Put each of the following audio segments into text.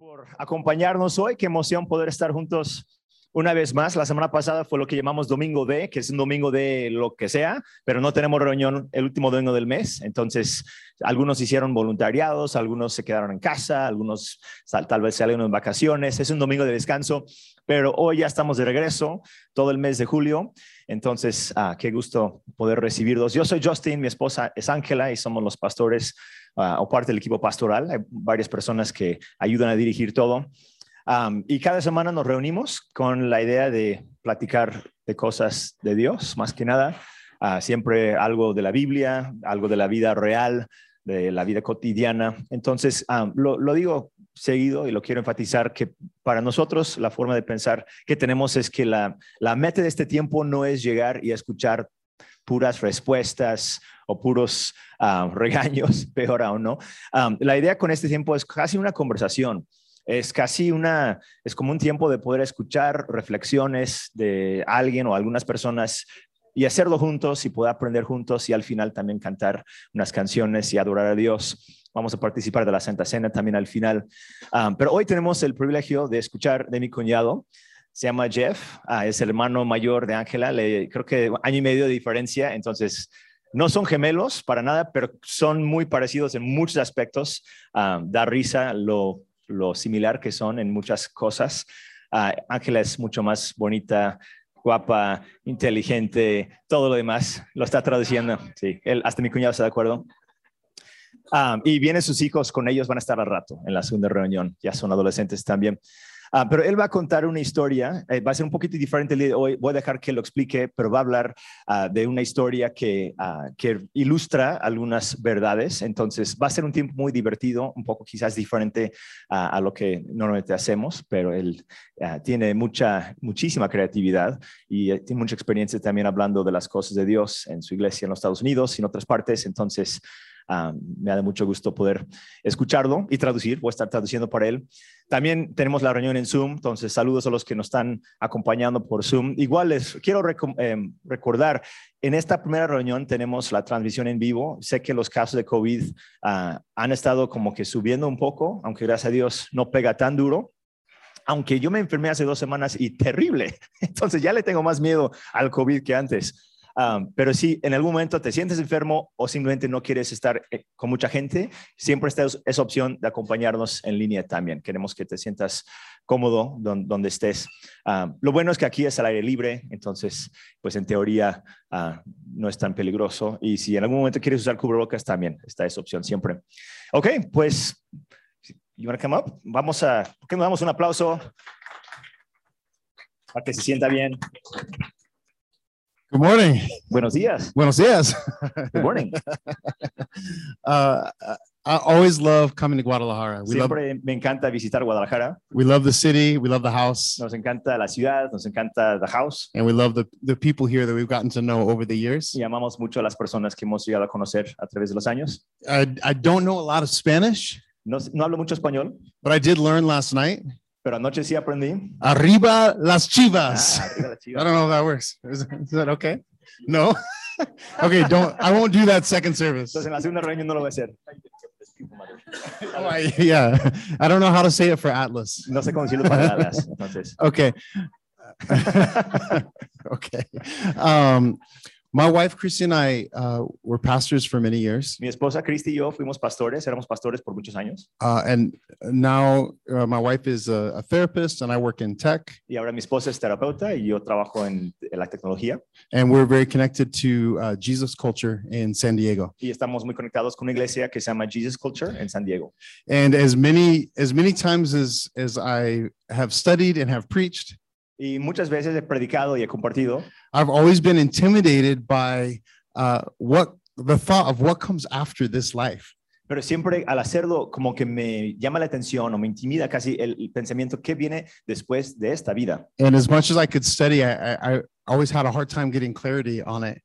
por acompañarnos hoy. Qué emoción poder estar juntos una vez más. La semana pasada fue lo que llamamos Domingo D, que es un domingo de lo que sea, pero no tenemos reunión el último domingo del mes. Entonces, algunos hicieron voluntariados, algunos se quedaron en casa, algunos tal vez salieron en vacaciones. Es un domingo de descanso, pero hoy ya estamos de regreso todo el mes de julio. Entonces, ah, qué gusto poder recibirlos. Yo soy Justin, mi esposa es Ángela y somos los pastores uh, o parte del equipo pastoral. Hay varias personas que ayudan a dirigir todo. Y cada semana nos reunimos con la idea de platicar de cosas de Dios, más que nada. Uh, siempre algo de la Biblia, algo de la vida real, de la vida cotidiana. Entonces, lo, lo digo seguido y lo quiero enfatizar que para nosotros la forma de pensar que tenemos es que la, la meta de este tiempo no es llegar y escuchar puras respuestas o puros uh, regaños, peor aún, ¿no? Um, la idea con este tiempo es casi una conversación. Es casi una, es como un tiempo de poder escuchar reflexiones de alguien o algunas personas y hacerlo juntos y poder aprender juntos y al final también cantar unas canciones y adorar a Dios. Vamos a participar de la Santa Cena también al final. Um, pero hoy tenemos el privilegio de escuchar de mi cuñado. Se llama Jeff, ah, es el hermano mayor de Ángela, creo que año y medio de diferencia, entonces no son gemelos para nada, pero son muy parecidos en muchos aspectos. Um, da risa lo, lo, similar que son en muchas cosas. Uh, Ángela es mucho más bonita, guapa, inteligente, todo lo demás. Lo está traduciendo. Sí, él, hasta mi cuñado está de acuerdo. Um, y vienen sus hijos, con ellos van a estar al rato en la segunda reunión, ya son adolescentes también. Uh, pero él va a contar una historia, eh, va a ser un poquito diferente. Hoy, voy a dejar que lo explique, pero va a hablar uh, de una historia que, uh, que ilustra algunas verdades, entonces va a ser un tiempo muy divertido, un poco quizás diferente a lo que normalmente hacemos, pero él tiene mucha, muchísima creatividad y eh, tiene mucha experiencia también hablando de las cosas de Dios en su iglesia en los Estados Unidos y en otras partes, entonces... Uh, me da mucho gusto poder escucharlo y traducir, voy a estar traduciendo para él. También tenemos la reunión en Zoom, entonces saludos a los que nos están acompañando por Zoom. Igual les quiero eh, recordar, en esta primera reunión tenemos la transmisión en vivo. Sé que los casos de COVID uh, han estado como que subiendo un poco, aunque gracias a Dios no pega tan duro aunque yo me enfermé hace dos semanas y terrible, entonces ya le tengo más miedo al COVID que antes. Um, pero si en algún momento te sientes enfermo o simplemente no quieres estar eh, con mucha gente, siempre está esa opción de acompañarnos en línea también. Queremos que te sientas cómodo donde, estés. Um, lo bueno es que aquí es al aire libre, entonces, pues en teoría uh, no es tan peligroso. Y si en algún momento quieres usar cubrebocas, también está esa opción siempre. Ok, pues, you want to come up? Vamos a, ¿por qué no damos un aplauso para que se sienta bien? Good morning. Buenos días. Buenos días. Good morning. uh, I always love coming to Guadalajara. We Siempre love, me encanta visitar Guadalajara. We love the city. We love the house. Nos encanta la ciudad. Nos encanta the house. And we love the, the people here that we've gotten to know over the years. Y amamos mucho a las personas que hemos llegado a conocer a través de los años. I, I don't know a lot of Spanish. No, no hablo mucho español. But I did learn last night. Pero anoche sí aprendí. Arriba las chivas. Ah, arriba las chivas. I don't know if that works. Is, is that okay? No? okay, don't. I won't do that second service. Entonces en la segunda reunión no lo voy a hacer. Oh, I, yeah, I don't know how to say it for Atlas. No sé cómo decirlo para Atlas. Entonces. Okay. okay. Um, My wife, Christy, and I uh, were pastors for many years. Mi esposa Christy y yo fuimos pastores, éramos pastores por muchos años. Uh, and now uh, my wife is a, a, therapist and I work in tech. Y ahora mi esposa es terapeuta y yo trabajo en, en la tecnología. And we're very connected to uh, Jesus Culture in San Diego. Y estamos muy conectados con una iglesia que se llama Jesus Culture en San Diego. And as many as many times as as I have studied and have preached, y muchas veces he predicado y he compartido. I've always been intimidated by uh, what the thought of what comes after this life. Pero siempre al hacerlo como que me llama la atención o me intimida casi el, pensamiento que viene después de esta vida. And as much as I could study, I, I, I always had a hard time getting clarity on it.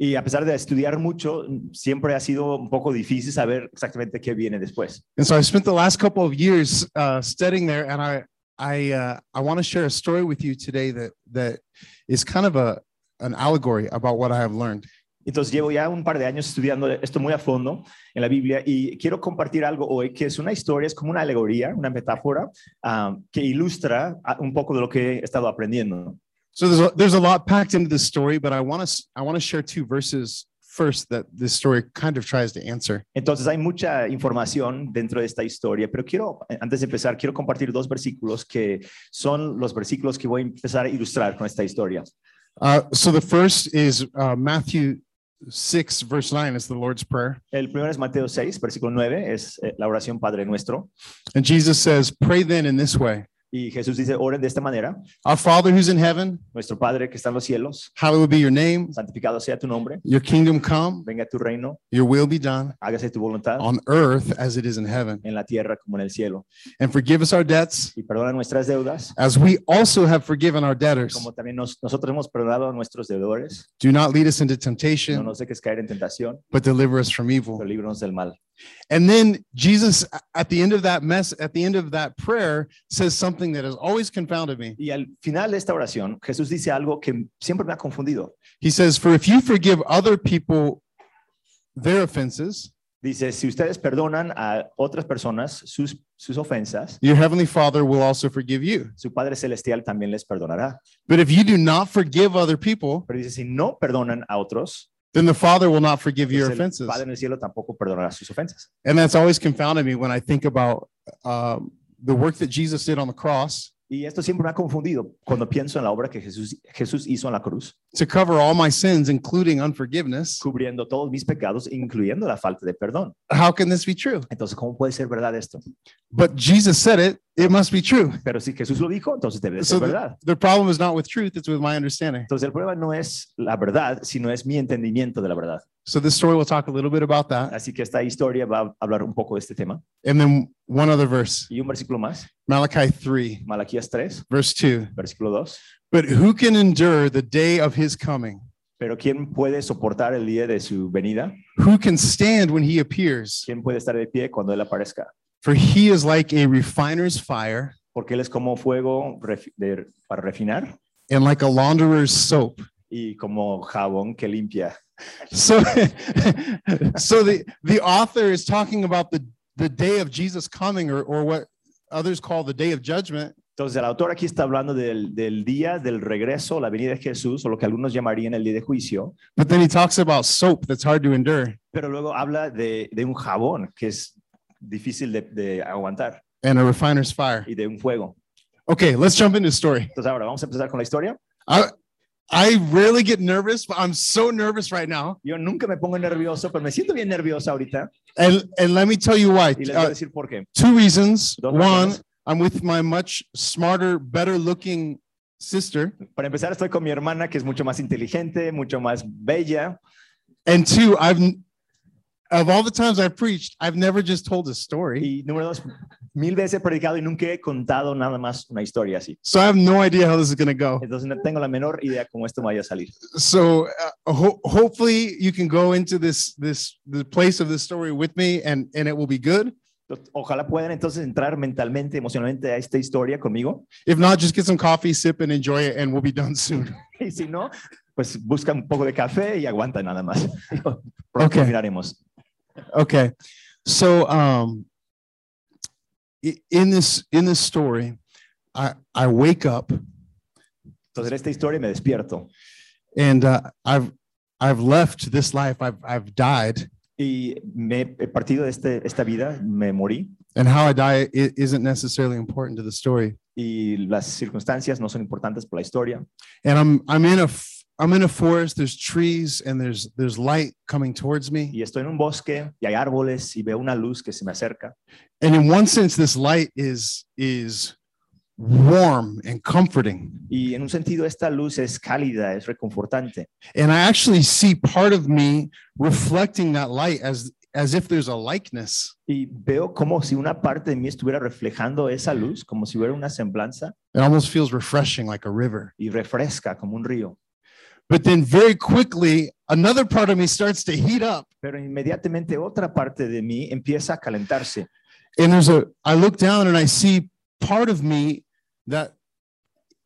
Y a pesar de estudiar mucho, siempre ha sido un poco difícil saber exactamente qué viene después. And so I spent the last couple of years uh, studying there, and I I uh, I want to share a story with you today that that is kind of a an allegory about what I have learned. Entonces llevo ya un par de años estudiando esto muy a fondo en la Biblia y quiero compartir algo hoy que es una historia, es como una alegoría, una metáfora ah, que ilustra un poco de lo que he estado aprendiendo. So there's a, there's a lot packed into this story, but I want to I want to share two verses first that this story kind of tries to answer. Entonces hay mucha información dentro de esta historia, pero quiero, antes de empezar, quiero compartir dos versículos que son los versículos que voy a empezar a ilustrar con esta historia. Uh, so the first is uh, Matthew 6, verse 9, is the Lord's Prayer. El primero es Mateo 6, versículo 9, es eh, la oración Padre Nuestro. And Jesus says, Pray then in this way Y Jesús dice, oren de esta manera, Our Father who's in heaven, nuestro Padre que está en los cielos, hallowed be your name, santificado sea tu nombre, your kingdom come, venga tu reino, your will be done hágase tu voluntad on earth as it is in heaven. en la tierra como en el cielo. And forgive us our debts Y perdona nuestras deudas, as we also have forgiven our debtors. como también nos- nosotros hemos perdonado a nuestros deudores. Do not lead us into temptation, No nos dejes caer en tentación, but deliver us from pero evil. líbranos del mal. And then Jesus, at the end of that mess, at the end of that prayer, says something that has always confounded me. Y al final de esta oración, Jesús dice algo que siempre me ha confundido. He says, For if you forgive other people their offenses, Dice, si ustedes perdonan a otras personas sus, sus ofensas, your heavenly Father will also forgive you. su Padre Celestial también les perdonará. But if you do not forgive other people, Pero dice, si no perdonan a otros, then the Father will not forgive your el offenses. Padre en el cielo tampoco perdonará sus ofensas. And that's always confounded me when I think about um, the work that Jesus did on the cross Y esto siempre me ha confundido cuando pienso en la obra que Jesús, Jesús hizo en la cruz, to cover all my sins, including unforgiveness. cubriendo todos mis pecados, incluyendo la falta de perdón. How can this be true? Entonces, ¿cómo puede ser verdad esto? But Jesus said it, it must be true. Pero si Jesús lo dijo, entonces debe de So ser verdad. the problem is not with truth, it's with my understanding. Entonces, el problema no es la verdad, sino es mi entendimiento de la verdad. So this story will talk a little bit about that. Así que esta historia va a hablar un poco de este tema. And then one other verse, Y un versículo más, Malachi 3, Malaquías 3, verse 2. versículo 2. But who can endure the day of his coming? Pero ¿quién puede soportar el día de su venida? Who can stand when he appears? ¿Quién puede estar de pie cuando Él aparezca? For he is like a refiner's fire Porque Él es como fuego refi- de- para refinar and like a launderer's soap. y como jabón que limpia. So, so the, the author is talking about the, the day of Jesus coming or, or what others call the day of judgment. Entonces, el autor aquí está hablando del, del día del regreso, la venida de Jesús, o lo que algunos llamarían el día de juicio, But then he talks about soap that's hard to endure pero luego habla de, de un jabón que es difícil de, de aguantar and a refiner's fire. y de un fuego. Okay, let's jump into the story. Entonces, ahora vamos a empezar con la historia. I, I rarely get nervous, but I'm so nervous right now. Yo nunca me pongo nervioso, pero me siento bien nervioso ahorita And, and let me tell you why. y les voy a Uh, decir por qué. two reasons. Dos One, razones. I'm with my much smarter, better looking sister. Para empezar, estoy con mi hermana, que es mucho más inteligente, mucho más bella. And two, I've, of all the times I've preached, I've never just told a story. Y número dos, mil veces predicado y nunca he contado nada más una historia así. So I have no idea how this is going to go. Entonces, no tengo la menor idea cómo esto vaya a salir. So uh, ho- hopefully you can go into this, this, the place of this story with me and, and it will be good. Ojalá puedan entonces entrar mentalmente, emocionalmente a esta historia conmigo. If not, just get some coffee, sip and enjoy it and we'll be done soon. Y si no, pues busca un poco de café y aguanta nada más. Pronto Ok. miraremos. Okay. So, um, in this, in this story, I, I wake up Entonces, en esta historia me despierto and uh, I've, I've left this life. I've, I've died y me he partido de este, esta vida, me morí and how I die isn't necessarily important to the story. y las circunstancias no son importantes por la historia. And I'm, I'm in a, I'm in a forest. There's trees and there's, there's light coming towards me. Y estoy en un bosque y hay árboles y veo una luz que se me acerca. And in one sense, this light is, is warm and comforting. Y en un sentido, esta luz es cálida, es reconfortante. And I actually see part of me reflecting that light as, as if there's a likeness. Y veo como si una parte de mí estuviera reflejando esa luz, como si hubiera una semblanza It almost feels refreshing like a river. y refresca como un río. But then very quickly, another part of me starts to heat up. Pero inmediatamente otra parte de mí empieza a calentarse. And there's a, I look down and I see part of me that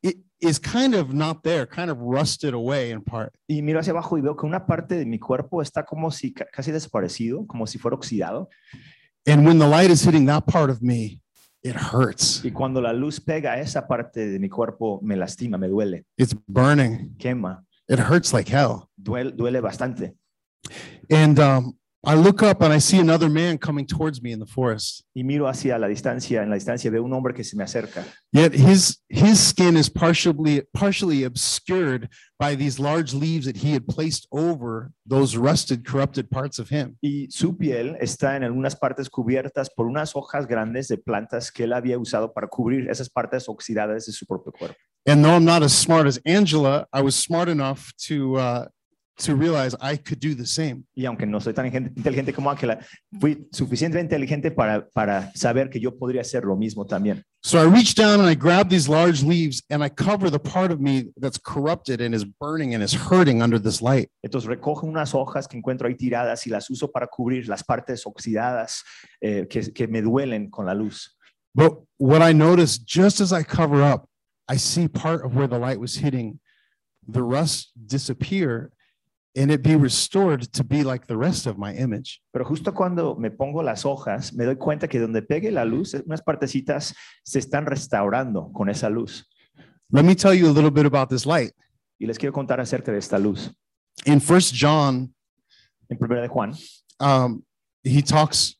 it, is kind of not there, kind of rusted away in part. Y miro hacia abajo y veo que una parte de mi cuerpo está como si ca- casi desaparecido, como si fuera oxidado. And when the light is hitting that part of me, it hurts. Y cuando la luz pega a esa parte de mi cuerpo, me lastima, me duele, It's burning. quema, It hurts like hell. duele, duele bastante. And um, I look up and I see another man coming towards me in the forest. Y miro hacia la distancia, en la distancia veo un hombre que se me acerca. Yet his his skin is partially partially obscured by these large leaves that he had placed over those rusted, corrupted parts of him. Y su piel está en algunas partes cubiertas por unas hojas grandes de plantas que él había usado para cubrir esas partes oxidadas de su propio cuerpo. And though I'm not as smart as Angela, I was smart enough to uh, to realize I could do the same. Y aunque no soy taningen- inteligente como Ángela, fui suficientemente inteligente para, para saber que yo podría hacer lo mismo también. So I reach down and I grab these large leaves and I cover the part of me that's corrupted and is burning and is hurting under this light. Entonces recojo unas hojas que encuentro ahí tiradas y las uso para cubrir las partes oxidadas eh, que, que me duelen con la luz. But what I notice just as I cover up, I see part of where the light was hitting the rust disappear and it be restored to be like the rest of my image. Pero justo cuando me pongo las hojas, me doy cuenta que donde pegue la luz, unas partecitas se están restaurando con esa luz. Let me tell you a little bit about this light. Y les quiero contar acerca de esta luz. In First John, En primera de Juan, um, he talks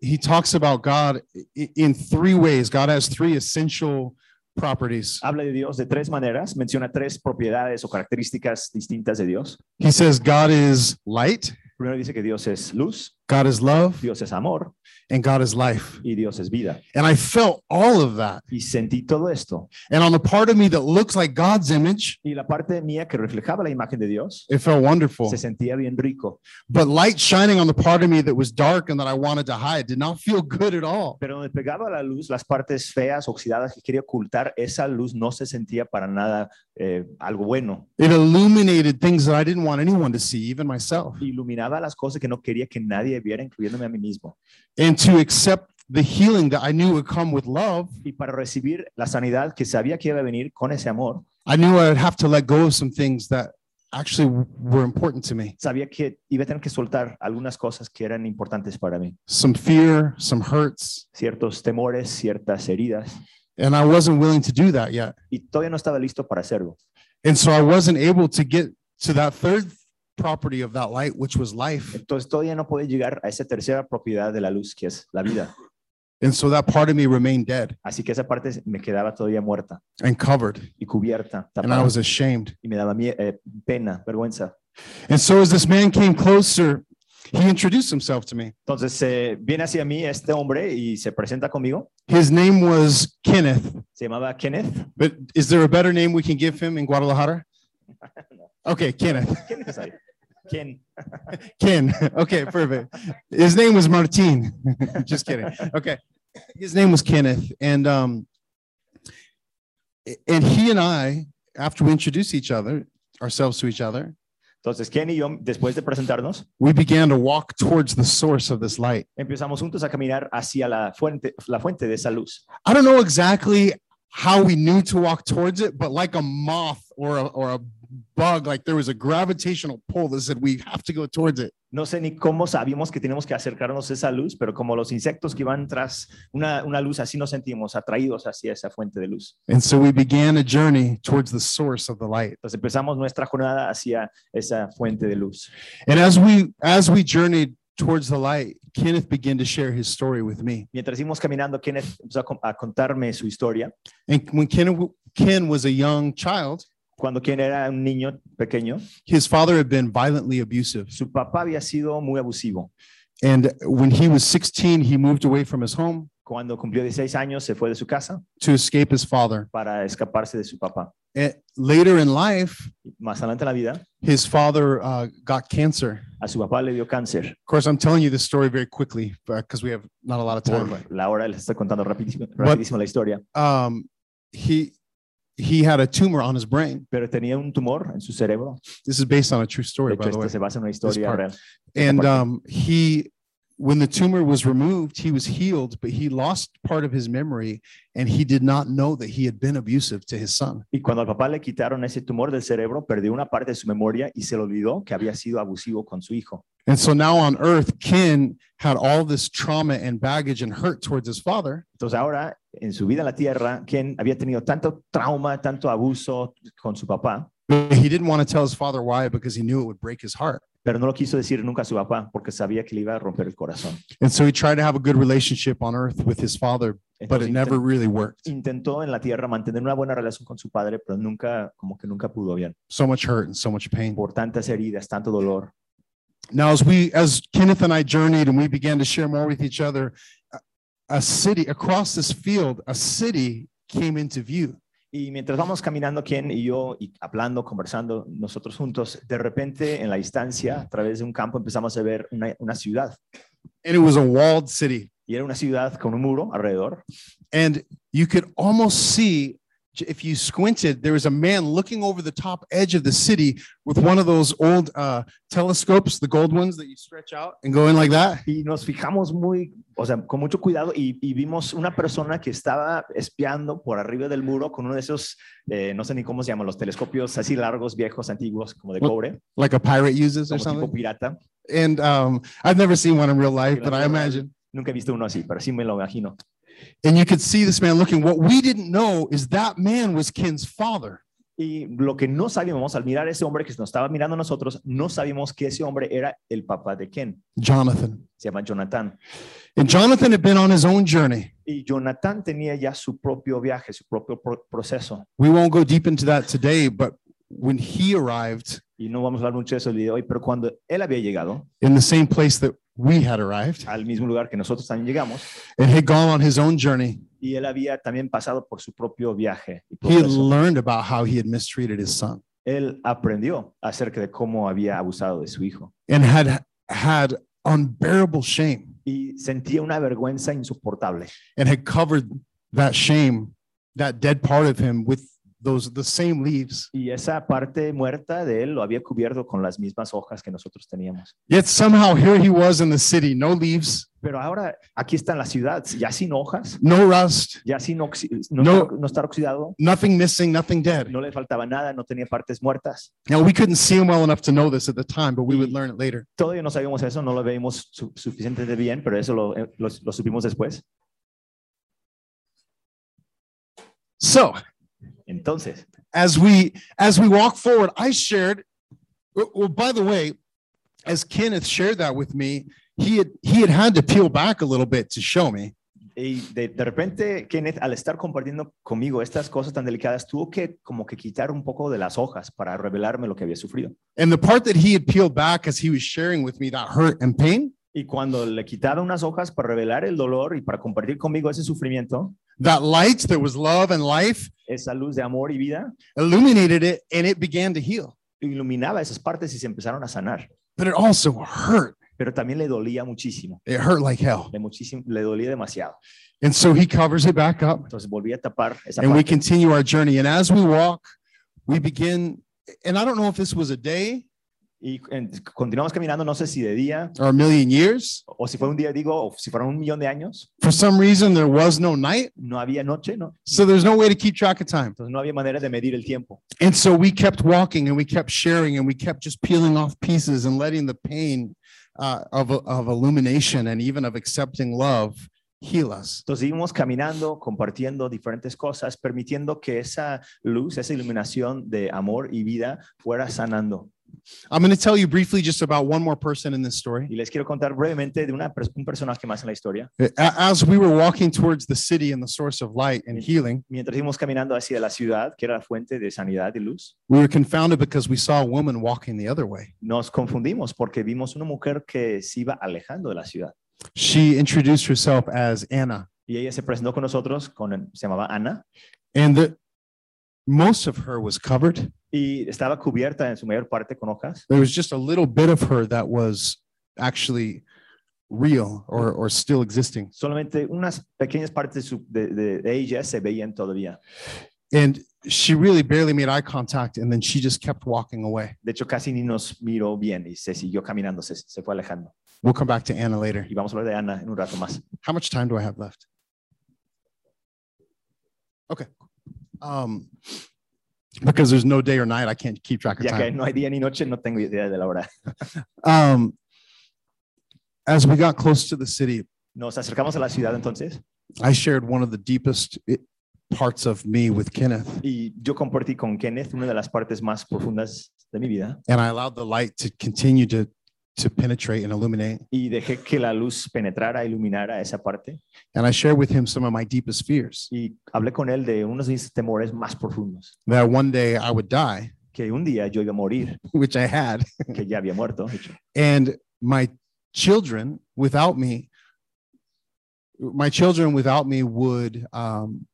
he talks about God in three ways. God has three essential properties. habla de Dios de tres maneras, menciona tres propiedades o características distintas de Dios. He says God is light, Primero dice que Dios es luz, God is love, Dios es amor and God is life. y Dios es vida. And I felt all of that. Y sentí todo esto. And on the part of me that looks like God's image, Y la parte mía que reflejaba la imagen de Dios it felt wonderful. se sentía bien rico. But light shining on the part of me that was dark and that I wanted to hide did not feel good at all. Pero donde pegaba la luz, las partes feas, oxidadas que quería ocultar, esa luz no se sentía para nada eh, algo bueno. It illuminated things that I didn't want anyone to see, even myself. Iluminaba las cosas que no quería que nadie viera, incluyéndome a mí mismo. And to accept the healing that I knew would come with love, Y para recibir la sanidad que sabía que iba a venir con ese amor, I knew I would have to let go of some things that actually were important to me sabía que iba a tener que soltar algunas cosas que eran importantes para mí. some fear, some hurts. Ciertos temores, ciertas heridas. And I wasn't willing to do that yet. Y todavía no estaba listo para hacerlo. And so I wasn't able to get to that third property of that light, which was life. Entonces todavía no pude llegar a esa tercera propiedad de la luz, que es la vida. And so that part of me remained dead Así que esa parte me quedaba todavía muerta and covered. y cubierta, And I tapada. was ashamed. y me daba mie- eh, pena, vergüenza. And so as this man came closer, he introduced himself to me. Entonces eh, viene hacia mí este hombre y se presenta conmigo. His name was Kenneth. Se llamaba Kenneth. But is there a better name we can give him in Guadalajara? Okay, Kenneth. ¿Quién es ahí? ¿Quién? Ken. Okay, perfect. His name was Martin. Just kidding. Okay. His name was Kenneth. And um and he and I, after we introduced each other, ourselves to each other, Entonces Ken y yo, después de presentarnos, we began to walk towards the source of this light. empezamos juntos a caminar hacia la fuente, la fuente de esa luz. I don't know exactly how we knew to walk towards it, but like a moth or a, or a bug, like there was a gravitational pull that said we have to go towards it. No sé ni cómo sabíamos que teníamos que acercarnos a esa luz, pero como los insectos que iban tras una, una luz, así nos sentimos atraídos hacia esa fuente de luz. And so we began a journey towards the source of the light. Entonces empezamos nuestra jornada hacia esa fuente de luz. And as we as we journeyed towards the light, Kenneth began to share his story with me. Mientras íbamos caminando, Kenneth empezó a, a contarme su historia. And when Ken, Ken was a young child, Cuando Ken era un niño pequeño, his father had been violently abusive. su papá había sido muy abusivo. And when he was 16, he moved away from his home Cuando cumplió 16 años, se fue de su casa to escape his father. para escaparse de su papá. And later in life, Más adelante en la vida, his father uh, got cancer. a su papá le dio cáncer. Of course, I'm telling you this story very quickly because we have not a lot of time. Por la hora les estoy contando rapidísimo, rapidísimo la historia. Um, he he had a tumor on his brain. Pero tenía un tumor en su cerebro. This is based on a true story, hecho, by the way. se basa en una historia real. And um, he when the tumor was removed, he was healed, but he lost part of his memory and he did not know that he had been abusive to his son. Y cuando al papá le quitaron ese tumor del cerebro, perdió una parte de su memoria y se le olvidó que había sido abusivo con su hijo. And so now on earth, Ken had all this trauma and baggage and hurt towards his father Entonces ahora, en su vida en la tierra, Ken había tenido tanto trauma, tanto abuso con su papá, but he didn't want to tell his father why because he knew it would break his heart. Pero no lo quiso decir nunca a su papá porque sabía que le iba a romper el corazón. And so he tried to have a good relationship on earth with his father, but it never really worked. intentó en la tierra mantener una buena relación con su padre, pero nunca, como que nunca pudo bien. So much hurt and so much pain. Por tantas heridas, tanto dolor. Now, as we, as Kenneth and I journeyed and we began to share more with each other, a- a city across this field, a city came into view. Y mientras vamos caminando, Ken y yo, y hablando, conversando nosotros juntos, de repente en la distancia, a través de un campo, empezamos a ver una, una ciudad. And it was a walled city. Y era una ciudad con un muro alrededor. And you could almost see, if you squinted, there was a man looking over the top edge of the city with one of those old uh, telescopes, the gold ones that you stretch out and go in like that. Y nos fijamos muy, o sea, con mucho cuidado y, y vimos una persona que estaba espiando por arriba del muro con uno de esos, eh, no sé ni cómo se llaman, los telescopios así largos, viejos, antiguos, como de cobre, Like a pirate uses or como tipo something. pirata. And um, I've never seen one in real life, but I imagine. Nunca he visto uno así, pero sí me lo imagino. And you could see this man looking. What we didn't know is that man was Ken's father. Y lo que no sabíamos al mirar a ese hombre que nos estaba mirando a nosotros, no sabíamos que ese hombre era el papá de Ken. Jonathan. Se llama Jonathan. And Jonathan had been on his own journey. Y Jonathan tenía ya su propio viaje, su propio pro- proceso. We won't go deep into that today, but when he arrived Y no vamos a hablar mucho de eso el día de hoy, pero cuando él había llegado in the same place that we had arrived. Al mismo lugar que nosotros también llegamos, and had gone on his own journey, y él había también pasado por su propio viaje. y he had learned about how he had mistreated his son. Él aprendió acerca de cómo había abusado de su hijo. And had had unbearable shame. Y sentía una vergüenza insoportable. And had covered that shame, that dead part of him with those the same leaves. y esa parte muerta de él lo había cubierto con las mismas hojas que nosotros teníamos. Yet somehow here he was in the city, no leaves, Pero ahora aquí está en la ciudad, ya sin hojas, no rust, ya sin oxi- no, No. estar, no estar oxidado, nothing missing, nothing dead. no le faltaba nada, no tenía partes muertas. Now we couldn't see him well enough to know this at the time, but we would learn it later. Todavía no sabíamos eso, no lo veíamos su- suficientemente bien, pero eso lo, eh, lo- lo supimos después. So Entonces, as we as we walk forward, I shared. Well, by the way, as Kenneth shared that with me, he had he had had to peel back a little bit to show me. y de, de repente Kenneth, al estar compartiendo conmigo estas cosas tan delicadas, tuvo que como que quitar un poco de las hojas para revelarme lo que había sufrido. And the part that he had peeled back as he was sharing with me that hurt and pain, Y cuando le quitaba unas hojas para revelar el dolor y para compartir conmigo ese sufrimiento, that light that was love and life esa luz de amor y vida, illuminated it and it began to heal. iluminaba esas partes y se empezaron a sanar. But it also hurt. Pero también le dolía muchísimo, It hurt like hell. le, muchísimo, le dolía demasiado. And so he covers it back up Entonces volví a tapar esa and we continue our journey. And as we walk, we begin, and I don't know if this was a day Y en- continuamos caminando, no sé si de día or a million years. o si fue un día, digo, o si fueron un millón de años. For some reason, there was no night. No había noche, ¿no? So there's no way to keep track of time. Entonces no había manera de medir el tiempo. And so we kept walking and we kept sharing and we kept just peeling off pieces and letting the pain uh, of, of illumination and even of accepting love heal us. Entonces seguimos caminando, compartiendo diferentes cosas, permitiendo que esa luz, esa iluminación de amor y vida fuera sanando. I'm going to tell you briefly just about one more person in this story. Y les quiero contar brevemente de una, un personaje más en la historia. Eh, as we were walking towards the city and the source of light and healing, Mientras íbamos caminando hacia la ciudad, que era la fuente de sanidad y luz, we were confounded because we saw a woman walking the other way. nos confundimos porque vimos una mujer que se iba alejando de la ciudad. She introduced herself as Anna, Y ella se presentó con nosotros, con, se llamaba Ana, and the, most of her was covered. y estaba cubierta en su mayor parte con hojas. There was just a little bit of her that was actually real or, or still existing. Solamente unas pequeñas partes de, de- de- ella se veían todavía. And she really barely made eye contact, and then she just kept walking away. De hecho, casi ni nos miró bien y se siguió caminando, se, se fue alejando. We'll come back to Anna later. y vamos a hablar de Ana en un rato más. How much time do I have left? Okay. Um, because there's no day or night, I can't keep track of Ya que time. no hay día ni noche, no tengo idea de la hora. Um, as we got close to the city, Nos acercamos a la ciudad entonces I shared one of the deepest parts of me with Kenneth, y yo compartí con Kenneth una de las partes más profundas de mi vida and I allowed the light to continue to to penetrate and illuminate. y dejé que la luz penetrara, iluminara esa parte. And I shared with him some of my deepest fears. Y hablé con él de unos de mis temores más profundos, that one day I would die, que un día yo iba a morir, which I had, que ya había muerto, and my children without me my children without me would um,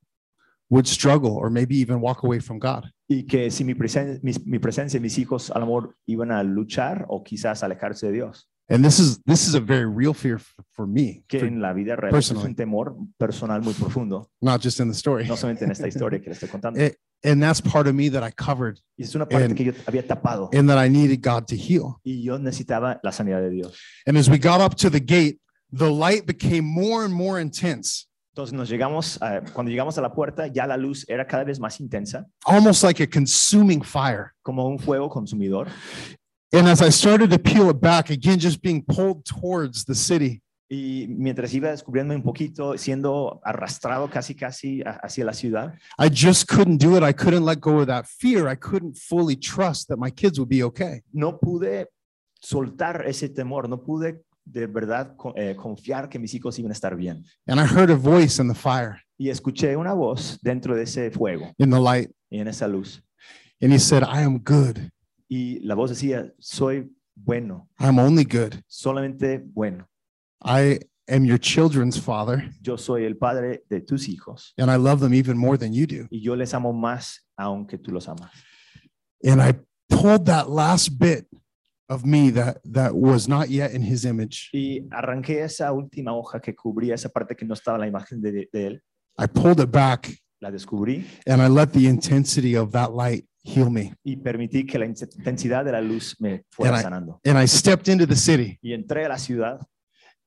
would struggle or maybe even walk away from god. Y que si mi, presen- mis- mi presencia, mis hijos al amor iban a luchar o quizás alejarse de Dios, and this is this is a very real fear f- for me que for- en la vida real es personally. un temor personal muy profundo, not just in the story. No solamente en esta historia que le estoy contando. Eh, and that's part of me that i covered Y es una parte en- que yo había tapado. and that i needed god to heal. Y yo necesitaba la sanidad de Dios. and as we got up to the gate the light became more and more intense Entonces nos llegamos, a- cuando llegamos a la puerta, ya la luz era cada vez más intensa, almost like a consuming fire como un fuego consumidor. and as i started to peel it back again just being pulled towards the city Y mientras iba descubriendo un poquito, siendo arrastrado casi, casi hacia la ciudad, I just couldn't do it. I couldn't let go of that fear. I couldn't fully trust that my kids would be okay. no pude soltar ese temor, no pude de verdad eh, confiar que mis hijos iban a estar bien. And I heard a voice in the fire, Y escuché una voz dentro de ese fuego in the light, y en esa luz. and he said, I am good. Y la voz decía, soy bueno, I'm only good. solamente bueno. I am your children's father, Yo soy el padre de tus hijos and I love them even more than you do. y yo les amo más aunque tú los amas. And I pulled that last bit of me that that was not yet in his image. Y arranqué esa última hoja que cubría esa parte que no estaba en la imagen de, de él, I pulled it back la descubrí. and I let the intensity of that light heal me. y permití que la intensidad de la luz me fuera And I- And I stepped into the city, Y entré a la ciudad.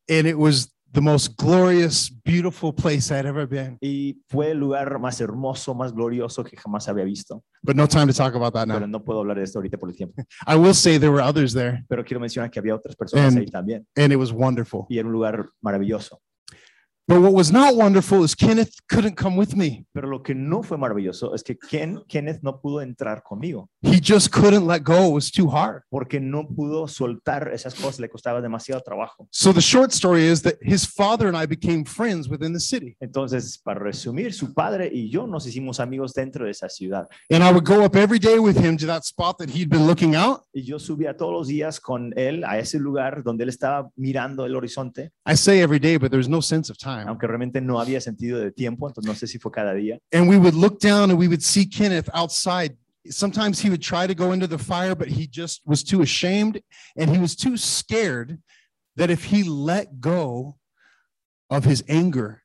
And it was the most glorious, beautiful place I'd ever been. y fue el lugar más hermoso, más glorioso que jamás había visto. But no time to talk about that now. Pero no puedo hablar de esto ahorita por el tiempo. I will say there were others there, Pero quiero mencionar que había otras personas And- ahí también and it was wonderful. y era un lugar maravilloso. But what was not wonderful is Kenneth couldn't come with me. Pero lo que no fue maravilloso es que Ken, Kenneth no pudo entrar conmigo He just couldn't let go. It was too hard. porque no pudo soltar esas cosas, le costaba demasiado trabajo. So the short story is that his father and I became friends within the city. Entonces, para resumir, su padre y yo nos hicimos amigos dentro de esa ciudad. And I would go up every day with him to that spot that he'd been looking out. Y yo subía todos los días con él a ese lugar donde él estaba mirando el horizonte, I say every day, but there's no sense of time. Aunque realmente no había sentido de tiempo, entonces no sé si fue cada día. And we would look down and we would see Kenneth outside. Sometimes he would try to go into the fire, but he just was too ashamed and he was too scared that if he let go of his anger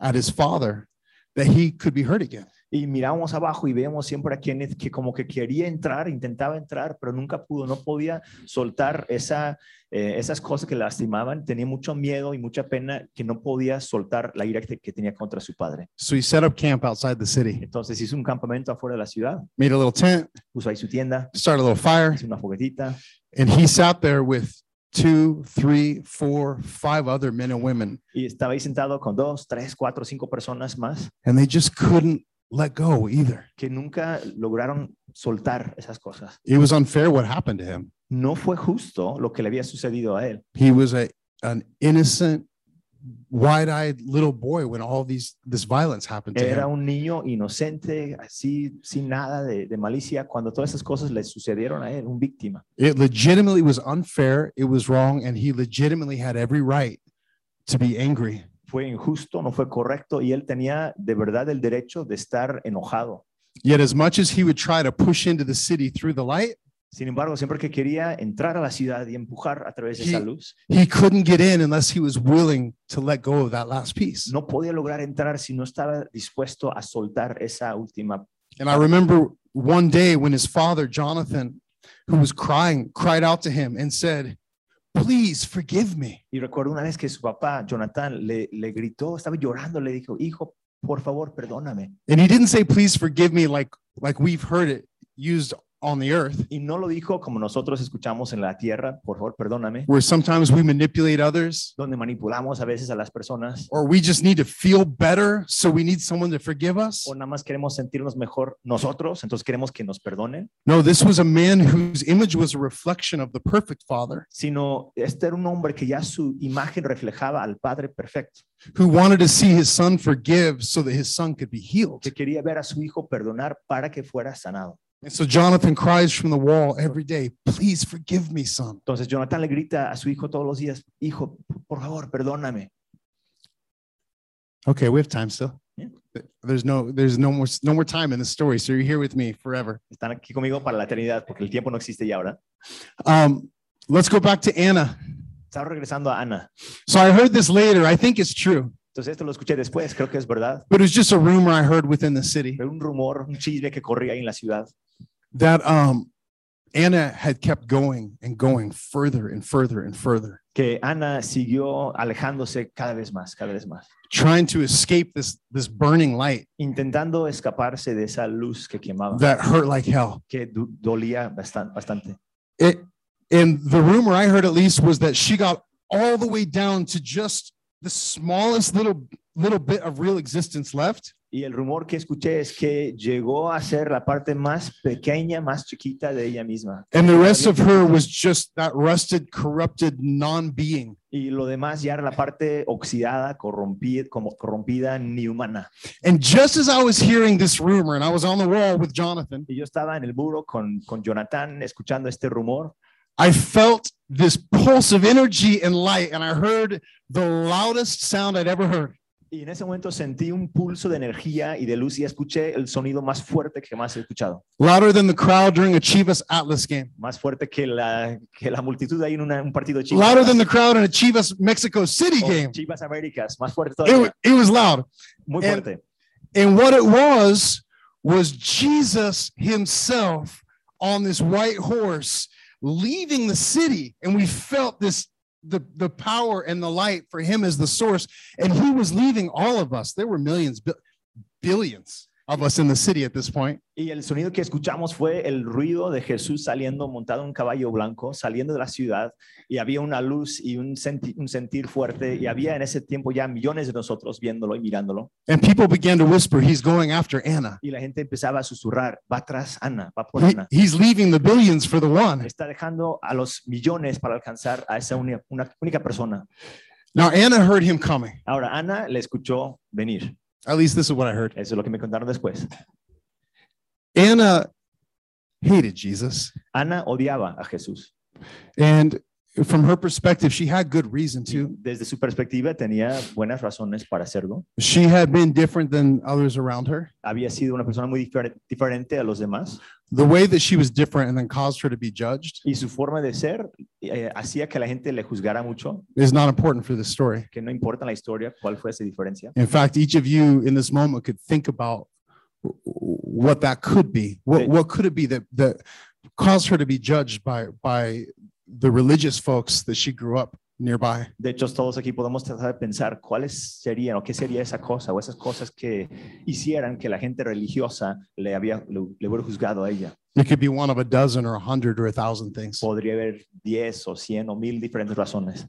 at his father, that he could be hurt again. Y mirábamos abajo y veíamos siempre a Kenneth que como que quería entrar, intentaba entrar, pero nunca pudo, no podía soltar esa, eh, esas cosas que lastimaban, tenía mucho miedo y mucha pena que no podía soltar la ira que, que tenía contra su padre. So he set up camp outside the city, Entonces hizo un campamento afuera de la ciudad, made a little tent, puso ahí su tienda, started a little fire, hizo una foguetita. And he sat there with two, three, four, five other men and women, y estaba ahí sentado con dos, tres, cuatro, cinco personas más. And they just couldn't let go either. que nunca lograron soltar esas cosas. It was unfair what happened to him. No fue justo lo que le había sucedido a él. He was a an innocent, wide-eyed little boy when all these this violence happened to Era him. un niño inocente, así, sin nada de, de malicia, cuando todas esas cosas le sucedieron a él, un víctima. It legitimately was unfair. It was wrong, and he legitimately had every right to be angry. Fue injusto, no fue correcto y él tenía de verdad el derecho de estar enojado. Yet, as much as he would try to push into the city through the light, Sin embargo, siempre que quería entrar a la ciudad y empujar a través de esa He- luz, he couldn't get in unless he was willing to let go of that last piece. no podía lograr entrar si no estaba dispuesto a soltar esa última. And I remember one day when his father, Jonathan, who was crying, cried out to him and said, please forgive me. Y recuerdo una vez que su papá, Jonathan, le, le gritó, estaba llorando, le dijo, hijo, por favor, perdóname. And he didn't say, please forgive me like, like we've heard it used on the earth, Y no lo dijo como nosotros escuchamos en la tierra, por favor, perdóname, where sometimes we manipulate others donde manipulamos a veces a las personas or we just need to feel better. So we need someone to forgive us. o nada más queremos sentirnos mejor nosotros, entonces queremos que nos perdonen, No, this was a man whose image was a reflection of the perfect father sino este era un hombre que ya su imagen reflejaba al Padre perfecto, who wanted to see his son forgive so that his son could be healed. que quería ver a su hijo perdonar para que fuera sanado. And so Jonathan cries from the wall every day, please forgive me, son. Entonces Jonathan le grita a su hijo todos los días, hijo, por favor, perdóname. Okay, we have time still. Yeah. There's no there's no more no more time in the story, so you're here with me forever. Están aquí conmigo para la eternidad porque el tiempo no existe ya ahora. Um, let's go back to Anna. Estaba regresando a Ana. So I heard this later. I think it's true, Entonces esto lo escuché después, creo que es verdad. but it's just a rumor I heard within the city Pero un rumor, un chisme que corría ahí en la ciudad, that um, Anna had kept going and going further and further and further, que Ana siguió alejándose cada vez más, cada vez más, trying to escape this this burning light intentando escaparse de esa luz que quemaba, that hurt like hell. que du- dolía bastan- bastante. It and the rumor I heard at least was that she got all the way down to just the smallest little little bit of real existence left. Y el rumor que escuché es que llegó a ser la parte más pequeña, más chiquita de ella misma. And the rest of her was just that rusted, corrupted non-being. Y lo demás ya era la parte oxidada, corrompida, como corrompida, ni humana. And just as I was hearing this rumor, and I was on the wall with Jonathan, Y yo estaba en el muro con, con Jonathan escuchando este rumor I felt this pulse of energy and light, and I heard the loudest sound I'd ever heard. y en ese momento sentí un pulso de energía y de luz y escuché el sonido más fuerte que jamás he escuchado. Louder than the crowd during a Chivas Atlas game. Más fuerte que la, que la multitud ahí en una- un partido de Chivas. Louder than the crowd in a Chivas Mexico City o game. Chivas Américas, más fuerte It, todavía, it was loud. muy and- fuerte. And what it was, was Jesus himself on this white horse leaving the city. And we felt this the, the power and the light for him as the source. And he was leaving all of us. There were millions, billions of us in the city at this point. Y el sonido que escuchamos fue el ruido de Jesús saliendo montado en un caballo blanco, saliendo de la ciudad, y había una luz y un, senti- un sentir fuerte, y había en ese tiempo ya millones de nosotros viéndolo y mirándolo, And people began to whisper, he's going after Anna. y la gente empezaba a susurrar, va atrás Ana, va por He- he's leaving the billions for the one. Está dejando a los millones para alcanzar a esa uni- una única persona. Now, Anna heard him coming. Ahora, Ana le escuchó venir. At least this is what I heard. Eso es lo que me contaron después. Anna hated Jesus. Ana odiaba a Jesús. And from her perspective, she had good reason to. desde su perspectiva tenía buenas razones para hacerlo. She had been different than others around her. Había sido una persona muy difer- diferente a los demás. The way that she was different and then caused her to be judged y su forma de ser eh, hacía que la gente le juzgara mucho, is not important for this story. que no importa la historia cuál fue esa diferencia. In fact, each of you in this moment could think about what that could be. What, what could it be that, that caused her to be judged by, by the religious folks that she grew up nearby? De hecho, todos aquí podemos tratar de pensar cuáles serían o qué sería esa cosa o esas cosas que hicieran que la gente religiosa le, había, le, le hubiera juzgado a ella. It could be one of a dozen or a hundred or a thousand things. Podría haber 10 o 100 o 1000 diferentes razones.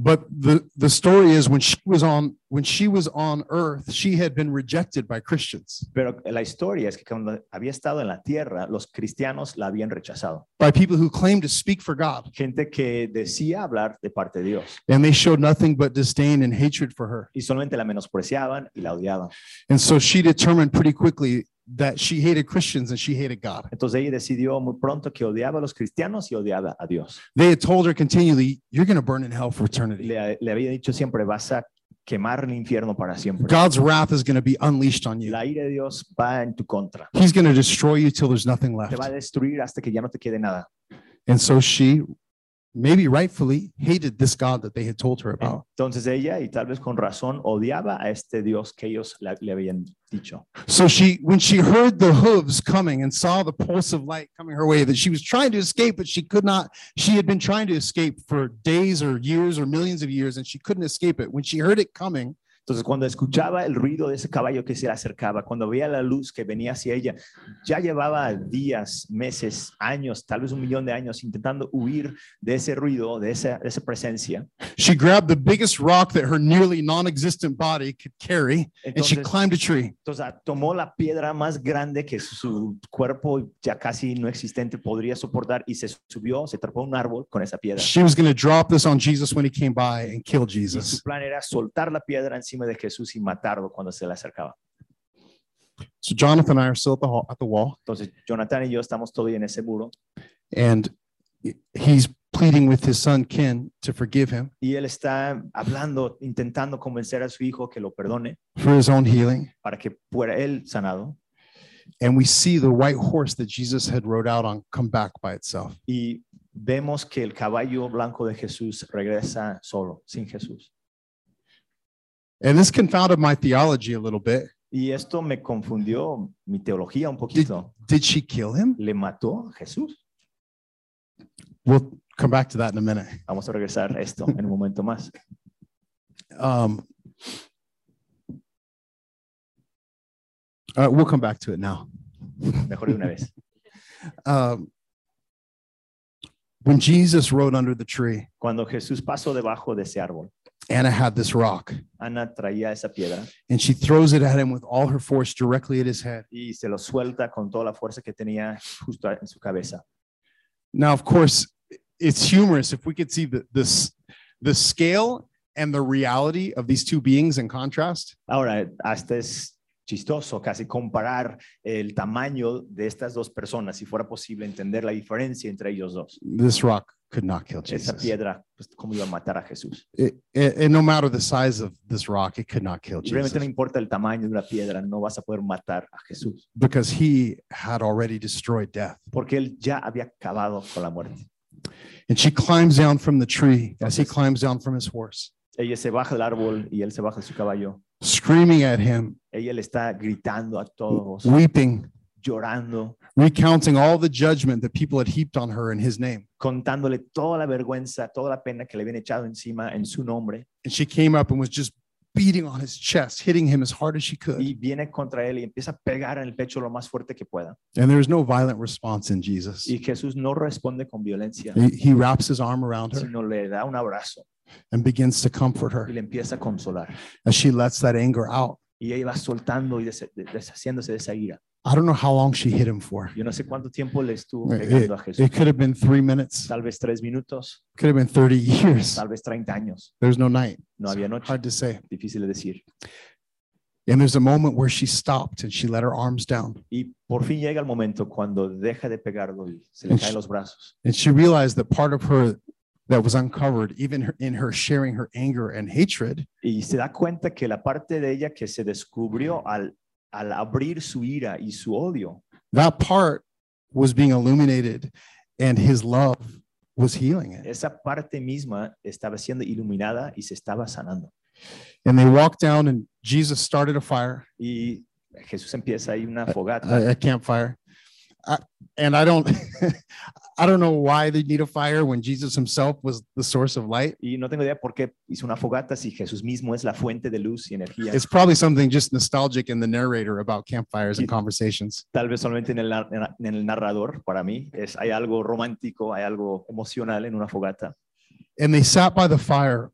But the, the story is when she was on when she was on earth, she had been rejected by Christians, Pero la historia es que cuando había estado en la tierra, los cristianos la habían rechazado. by people who claimed to speak for God. Gente que decía hablar de parte de Dios And they showed nothing but disdain and hatred for her. y solamente la menospreciaban y la odiaban. And so she determined pretty quickly that she hated Christians and she hated God. Entonces ella decidió muy pronto que odiaba a los cristianos y odiaba a Dios. They had told her continually, You're going to burn in hell for eternity. Le, le había dicho siempre, vas a quemar el infierno para siempre. God's wrath is going to be unleashed on you. La ira de Dios va en tu contra. He's going to destroy you till there's nothing Te left. va a destruir hasta que ya no te quede nada. And so she maybe rightfully, hated this God that they had told her about. Entonces ella, y tal vez con razón, odiaba a este Dios que ellos la- le habían dicho. So she, when she heard the hooves coming and saw the pulse of light coming her way, that she was trying to escape, but she could not. She had been trying to escape for days or years or millions of years, and she couldn't escape it. When she heard it coming, Entonces cuando escuchaba el ruido de ese caballo que se le acercaba, cuando veía la luz que venía hacia ella, ya llevaba días, meses, años, tal vez un millón de años intentando huir de ese ruido, de esa, de esa presencia. she grabbed the biggest rock that her nearly non-existent body could carry, and she Entonces, climbed a tree. entonces ah, tomó la piedra más grande que su cuerpo ya casi no existente podría soportar y se subió, se trepó a un árbol con esa piedra. She was going to drop this on Jesus when he came by and kill Y su Jesus. plan era soltar la piedra encima de Jesús y matarlo cuando se le acercaba. So Jonathan and I are still at the hall, at the wall, Entonces, Jonathan y yo estamos todavía en ese muro and he's pleading with his son Ken to forgive him y él está hablando, intentando convencer a su hijo que lo perdone for his own healing. para que fuera él sanado. And we see the white horse that Jesus had rode out on come back by itself. Y vemos que el caballo blanco de Jesús regresa solo, sin Jesús. And this confounded my theology a little bit. Y esto me confundió mi teología un poquito. Did she kill him? ¿Le mató a Jesús? We'll come back to that in a minute. Vamos a regresar a esto en un momento más. Um, uh, we'll come back to it now. Mejor de una vez. Um, when Jesus rode under the tree, Cuando Jesús pasó debajo de ese árbol, Anna had this rock Ana traía esa piedra and she throws it at him with all her force directly at his head. y se lo suelta con toda la fuerza que tenía justo en su cabeza. Now, of course, it's humorous if we could see the, this, the scale and the reality of these two beings in contrast. Ahora, hasta es chistoso casi comparar el tamaño de estas dos personas, si fuera posible entender la diferencia entre ellos dos. This rock could not kill Esa Jesus. piedra, pues, ¿cómo iba a matar a Jesús? It- it- and no matter the size of this rock, it could not kill Y Realmente no Jesus importa el tamaño de una piedra, no vas a poder matar a Jesús, because he had already destroyed death. porque él ya había acabado con la muerte. And she climbs down from the tree as he Entonces- climbs down from his horse, Ella se baja del árbol y él se baja de su caballo. screaming at him, Ella le está gritando a todos, weeping, llorando, recounting all the judgment that people had heaped on her in his name. contándole toda la vergüenza, toda la pena que le habían echado encima en su nombre. And she came up and was just beating on his chest, hitting him as hard as she could. Y viene contra él y empieza a pegar en el pecho lo más fuerte que pueda. And there was no violent response in Jesus. Y Jesús no responde con violencia, He, he wraps his arm around her sino le da un abrazo and begins to comfort her. y le empieza a consolar. as she lets that anger out. Y ella va soltando y deshaciéndose de esa ira. I don't know how long she hit him for. Yo no sé cuánto tiempo le estuvo It, pegando a Jesús. it could have been three minutes, Tal vez tres minutos, could have been 30 years. tal vez 30 años. There's no night. No había noche. Hard to say. Difícil de decir. And there's a moment where she stopped and she let her arms down. Y por fin llega el momento cuando deja de pegarlo y se le And caen she- los brazos. And she realized that part of her that was uncovered, even her, in her sharing her anger and hatred, Y se da cuenta que la parte de ella que se descubrió al, al abrir su ira y su odio, that part was being illuminated and his love was healing it. esa parte misma estaba siendo iluminada y se estaba sanando. And they walked down and Jesus started a fire, Y Jesús empieza ahí una fogata. a, a campfire. I, and I don't, I don't know why they need a fire when Jesus himself was the source of light. Y no tengo idea por qué hizo una fogata si Jesús mismo es la fuente de luz y energía. It's probably something just nostalgic in the narrator about campfires and conversations. Tal vez solamente en el, en el narrador, para mí, es, hay algo romántico, hay algo emocional en una fogata. And they sat by the fire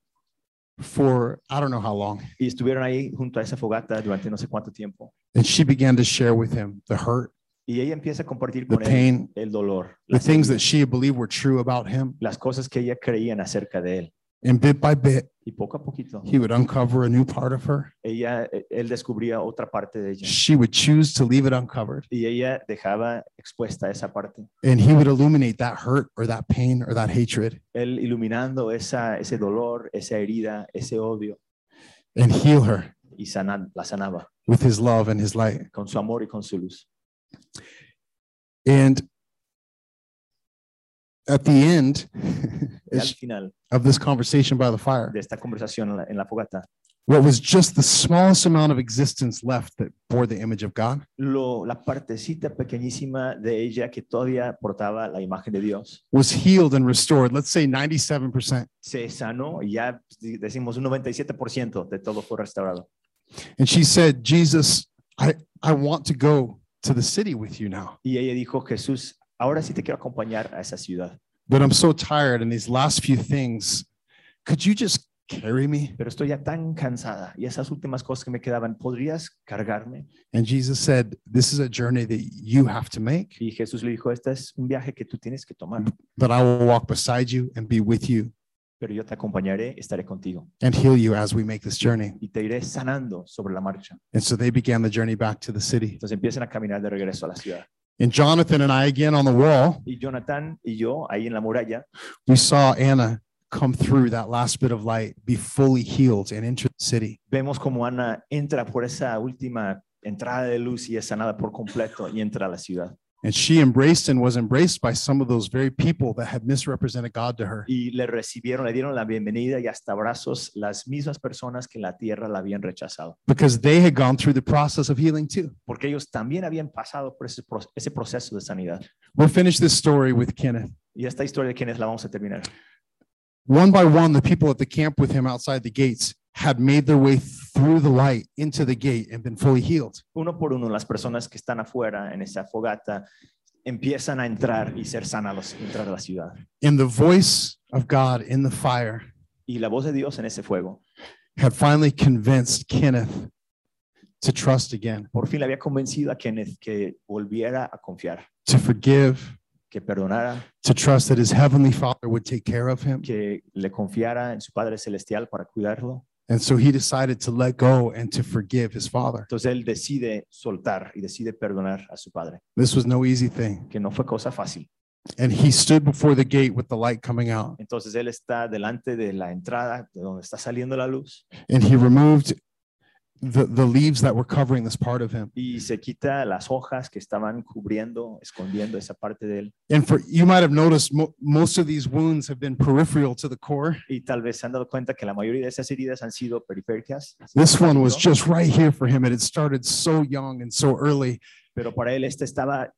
for I don't know how long. Y estuvieron ahí junto a esa fogata durante no sé cuánto tiempo. And she began to share with him the hurt, Y ella empieza a compartir the con pain, el dolor, the things that she believed were true about him. las cosas que ella creían acerca de él. And bit by bit, Y poco a poquito, he would uncover a new part of her. ella, él descubría otra parte de ella. She would choose to leave it uncovered. Y ella dejaba expuesta esa parte. And he would illuminate that hurt or that pain or that hatred Él iluminando esa, ese dolor, esa herida, ese odio. and heal her Y sana- la sanaba with his love and his light. con su amor y con su luz. And at the end al final of this conversation by the fire, de esta conversación en la, en la fogata, what was just the smallest amount of existence left that bore the image of God lo, la partecita pequeñísima de ella que todavía portaba la imagen de Dios was healed and restored. Let's say 97%. se sanó y ya decimos un 97% de todo fue restaurado. And she said, Jesus, I, I want to go to the city with you now, Y ella dijo, Jesús, ahora sí te quiero acompañar a esa ciudad, but I'm so tired. And these last few things, could you just carry me? pero estoy ya tan cansada y esas últimas cosas que me quedaban, ¿podrías cargarme? And Jesus said, This is a journey that you have to make, Y Jesús le dijo, este es un viaje que tú tienes que tomar, but I will walk beside you and be with you pero yo te acompañaré, estaré contigo and heal you as we make this journey. y te iré sanando sobre la marcha. And so they began the journey back to the city. Entonces empiezan a caminar de regreso a la ciudad. And Jonathan and I, again on the wall, Y Jonathan y yo, ahí en la muralla, we saw Anna come through that last bit of light, be fully healed, and enter the city. vemos como Ana entra por esa última entrada de luz y es sanada por completo y entra a la ciudad. And she embraced and was embraced by some of those very people that had misrepresented God to her. Y le recibieron, le dieron la bienvenida y hasta abrazos las mismas personas que en la tierra la habían rechazado, because they had gone through the process of healing too. porque ellos también habían pasado por ese, ese proceso de sanidad. We'll finish this story with Kenneth. Y esta historia de quienes la vamos a terminar. One by one, the people at the camp with him outside the gates had made their way through the light into the gate and been fully healed. Uno por uno, las personas que están afuera en esa fogata empiezan a entrar y ser sanados, entrar a la ciudad. And the voice of God in the fire Y la voz de Dios en ese fuego, had finally convinced Kenneth to trust again, por fin le había convencido a Kenneth que volviera a confiar, to forgive, que perdonara, to trust that his heavenly father would take care of him. que le confiara en su Padre Celestial para cuidarlo. And so he decided to let go and to forgive his father. Entonces él decide soltar y decide perdonar a su padre, This was no easy thing. que no fue cosa fácil. And he stood before the gate with the light coming out Entonces él está delante de la entrada, de donde está saliendo la luz, and he removed the, the leaves that were covering this part of him. y se quita las hojas que estaban cubriendo, escondiendo esa parte de él. And for you might have noticed mo- most of these wounds have been peripheral to the core. Y tal vez se han dado cuenta que la mayoría de esas heridas han sido periféricas. This one was just right here for him. And it started so young and so early. Pero para él este estaba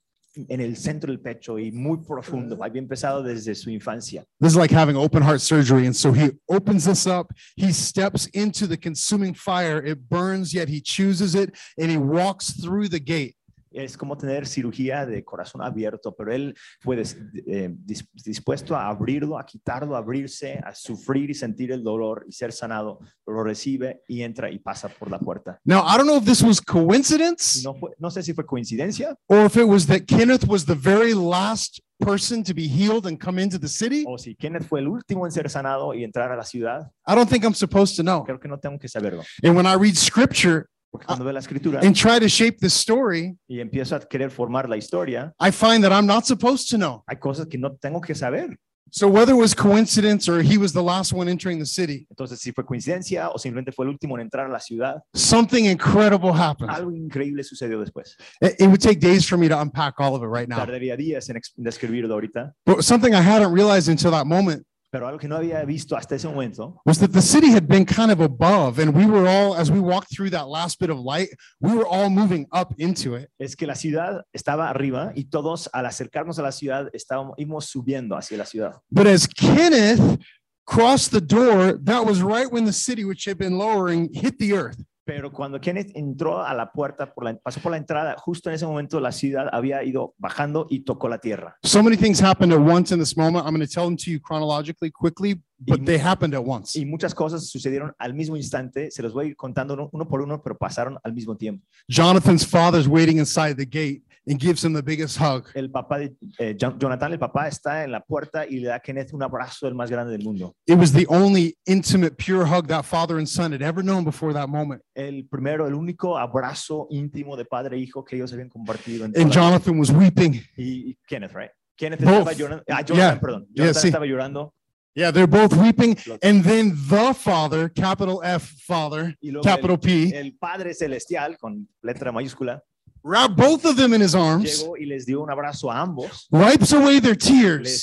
en el centro del pecho y muy profundo. Había empezado desde su infancia. This is like having open heart surgery. And so he opens this up. He steps into the consuming fire. It burns, yet he chooses it and he walks through the gate. Es como tener cirugía de corazón abierto, pero él fue des- eh, dis- dispuesto a abrirlo, a quitarlo, a abrirse, a sufrir y sentir el dolor y ser sanado. Lo recibe y entra y pasa por la puerta. Now, I don't know if this was coincidence No, fue- no sé si fue coincidencia or if it was that Kenneth was the very last person to be healed and come into the city. o si Kenneth fue el último en ser sanado y entrar a la ciudad. I don't think I'm supposed to know. Creo que no tengo que saberlo. And when I read scripture Porque la escritura and try to shape the story, y empiezo a querer formar la historia, I find that I'm not supposed to know. hay cosas que no tengo que saber. So whether it was coincidence or he was the last one entering the city, Entonces, si fue coincidencia o simplemente fue el último en entrar a la ciudad, something incredible happened. algo increíble sucedió después. It, it would take days for me to unpack all of it right now. Tardaría días en ex- en describirlo ahorita, But something I hadn't realized until that moment pero algo que no había visto hasta ese momento was that the city had been kind of above, and we were all, as we walked through that last bit of light, we were all moving up into it. es que la ciudad estaba arriba y todos al acercarnos a la ciudad estábamos íbamos subiendo hacia la ciudad. But as Kenneth crossed the door, that was right when the city, which had been lowering, hit the earth. Pero cuando Kenneth entró a la puerta, por la, pasó por la entrada, justo en ese momento la ciudad había ido bajando y tocó la tierra. So many things happened at once in this moment. I'm going to tell them to you chronologically quickly, but Y- they happened at once. Y muchas cosas sucedieron al mismo instante, se los voy a ir contando uno, uno por uno, pero pasaron al mismo tiempo. Jonathan's father's waiting inside the gate and gives him the biggest hug. El papá de eh, Jonathan, el papá, está en la puerta y le da a Kenneth un abrazo el más grande del mundo. It was the only intimate, pure hug that father and son had ever known before that moment. El primero, el único abrazo íntimo de padre e hijo que ellos habían compartido. En And Jonathan was weeping. y, y Kenneth, right? Kenneth Both. estaba llorando. Ah, Jonathan, Yeah. perdón. Yeah, Jonathan sí. estaba llorando. Yeah, they're both weeping. And then the father, capital F father, capital el, P, el Padre Celestial, con letra mayúscula, wrapped both of them in his arms, llegó y les dio un abrazo a ambos, wipes away their les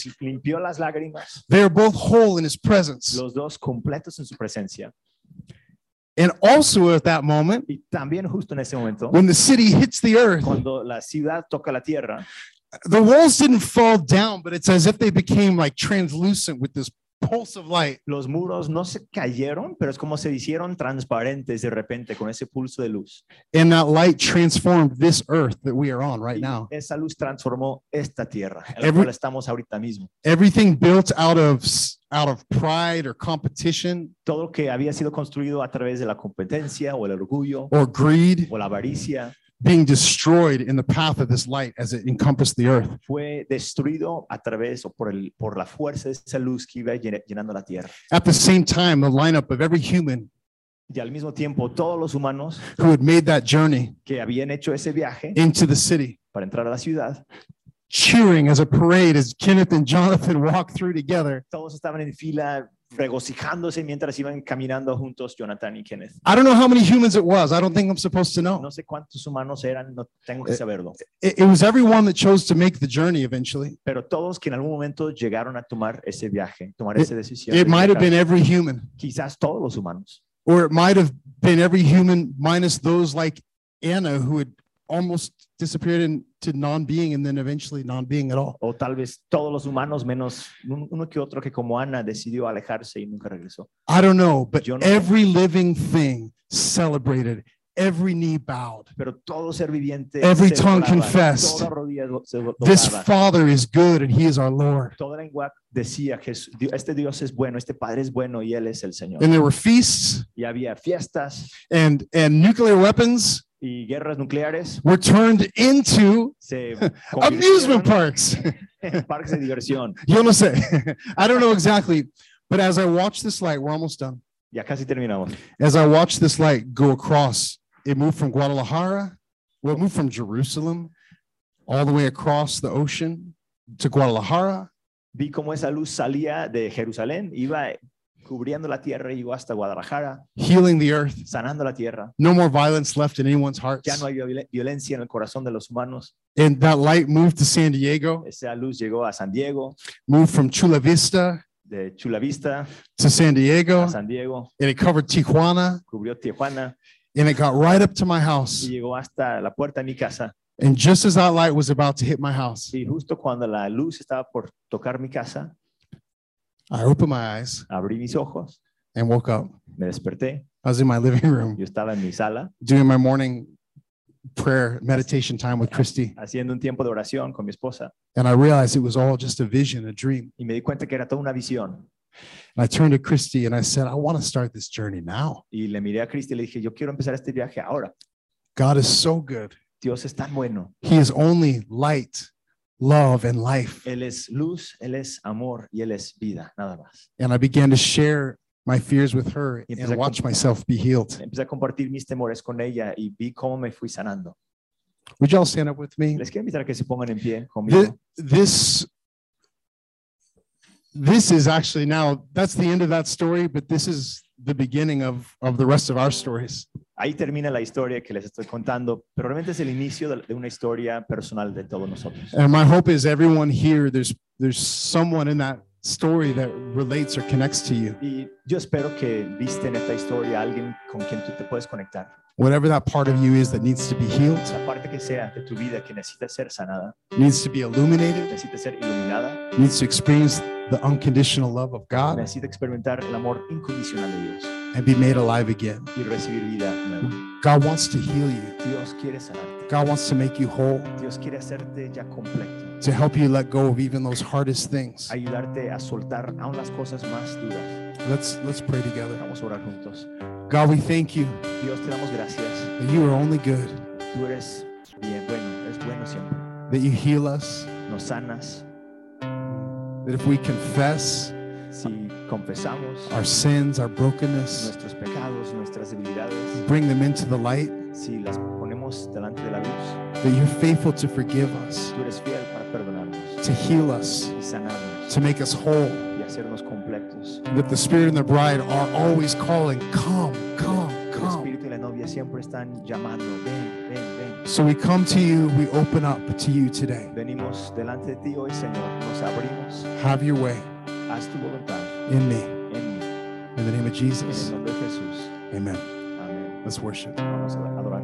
tears. limpió las lágrimas, They are both whole in his presence. los dos completos en su presencia. And also at that moment, Y también justo en ese momento, when the city hits the earth, cuando la ciudad toca la tierra, the walls didn't fall down, but it's as if they became like translucent with this pulse of light. los muros no se cayeron, pero es como se hicieron transparentes de repente con ese pulso de luz. And that light transformed this earth that we are on right Y now. esa luz transformó esta tierra, en la cual estamos ahorita mismo. Everything built out of s- out of pride or competition Todo lo que había sido construido a través de la competencia o el orgullo or greed o la avaricia being destroyed in the path of this light as it encompassed the earth. fue destruido a través o por, el, por la fuerza de esa luz que iba llenando la tierra. At the same time, the lineup of every human Y al mismo tiempo, todos los humanos who had made that journey que habían hecho ese viaje into the city, para entrar a la ciudad, cheering as a parade as Kenneth and Jonathan walked through together. todos estaban en fila regocijándose mientras iban caminando juntos Jonathan y Kenneth. I don't know how many humans it was. I don't think I'm supposed to know. No sé cuántos humanos eran, no tengo que Eh, saberlo, It, it was everyone that chose to make the journey eventually. pero todos que en algún momento llegaron a tomar ese viaje, tomar It- esa decisión. It de might have been every human, Quizás todos los humanos, or it might have been every human minus those like Anna who had almost disappeared into non-being and then eventually non-being at all. o tal vez todos los humanos menos uno que otro que como Ana decidió alejarse y nunca regresó. I don't know, but no every living thing celebrated, every knee bowed. Pero todo ser viviente, Every tongue confessed, This Father is good and He is our Lord. toda lengua decía que este Dios es bueno, este Padre es bueno y Él es el Señor. And there were feasts Y había fiestas and, and nuclear weapons y guerras nucleares, were turned into amusement parks. parques de diversión. Yo no sé. I don't know exactly. But as I watch this light, we're almost done. Ya casi terminamos. As I watch this light go across, it moved from Guadalajara, well, it moved from Jerusalem all the way across the ocean to Guadalajara. Vi cómo esa luz salía de Jerusalén, iba cubriendo la tierra y llegó hasta Guadalajara, healing the earth. sanando la tierra. No more violence left in anyone's hearts. Ya no hay viol- violencia en el corazón de los humanos. And that light moved to San Diego, Esa luz llegó a San Diego, moved from Chula Vista de Chula Vista to San Diego, a San Diego, and it covered Tijuana, cubrió Tijuana and it got right up to my y house. llegó hasta la puerta de mi casa. And just as that light was about to hit my house, Y justo cuando la luz estaba por tocar mi casa, I opened my eyes abrí mis ojos, and woke up. me desperté. I was in my living room Yo estaba en mi sala doing my morning prayer meditation time with Christy, haciendo un tiempo de oración con mi esposa and I realized it was all just a vision, a dream. y me di cuenta que era toda una visión. And I turned to Christy and I said, I want to start this journey now. Y le miré a Cristi y le dije, yo quiero empezar este viaje ahora. God is so good. Dios es tan bueno. He is only light, love, and life. Él es luz, Él es amor y Él es vida, nada más. And I began to share my fears with her Y and watch myself be healed. Empecé a compartir mis temores con ella y vi cómo me fui sanando. Would y'all stand up with me? Les quiero invitar a que se pongan en pie conmigo. This, this is actually now, that's the end of that story, but this is the beginning of, of the rest of our stories. Ahí termina la historia que les estoy contando, pero realmente es el inicio de, una historia personal de todos nosotros. And my hope is everyone here, there's someone in that story that relates or connects to you. Y yo espero que viste en esta historia a alguien con quien tú te puedes conectar. Whatever that part of you is that needs to be healed, La parte que sea de tu vida que necesita ser sanada, needs to be illuminated, necesita ser iluminada, needs to experience the unconditional love of God necesita experimentar el amor incondicional de Dios and be made alive again. y recibir vida nueva. God wants to heal you. Dios quiere sanarte. God wants to make you whole, Dios quiere hacerte ya completo, to help you let go of even those hardest things. ayudarte a soltar aún las cosas más duras. Let's let's pray together. Vamos a orar juntos. God, we thank you Dios, te damos gracias. that you are only good, Tú eres bien, bueno, eres bueno siempre. that you heal us, Nos sanas. that if we confess Si confesamos our sins, our brokenness, nuestros pecados, nuestras debilidades, bring them into the light, si las ponemos delante de la luz, that you're faithful to forgive us, tú eres fiel para perdonarnos to heal us, y sanarnos to make us whole, y hacernos completos. that the Spirit and the bride are always calling, Come, come, El come. Espíritu y la novia siempre están llamando, ven, ven, ven. So we come to you, we open up to you today. Venimos delante de ti hoy, Señor. Nos abrimos. Have your way Haz tu voluntad in me. en mí. In the name of En el Jesus. nombre de Jesús. Amen. Amén. Let's worship. Vamos a adorar.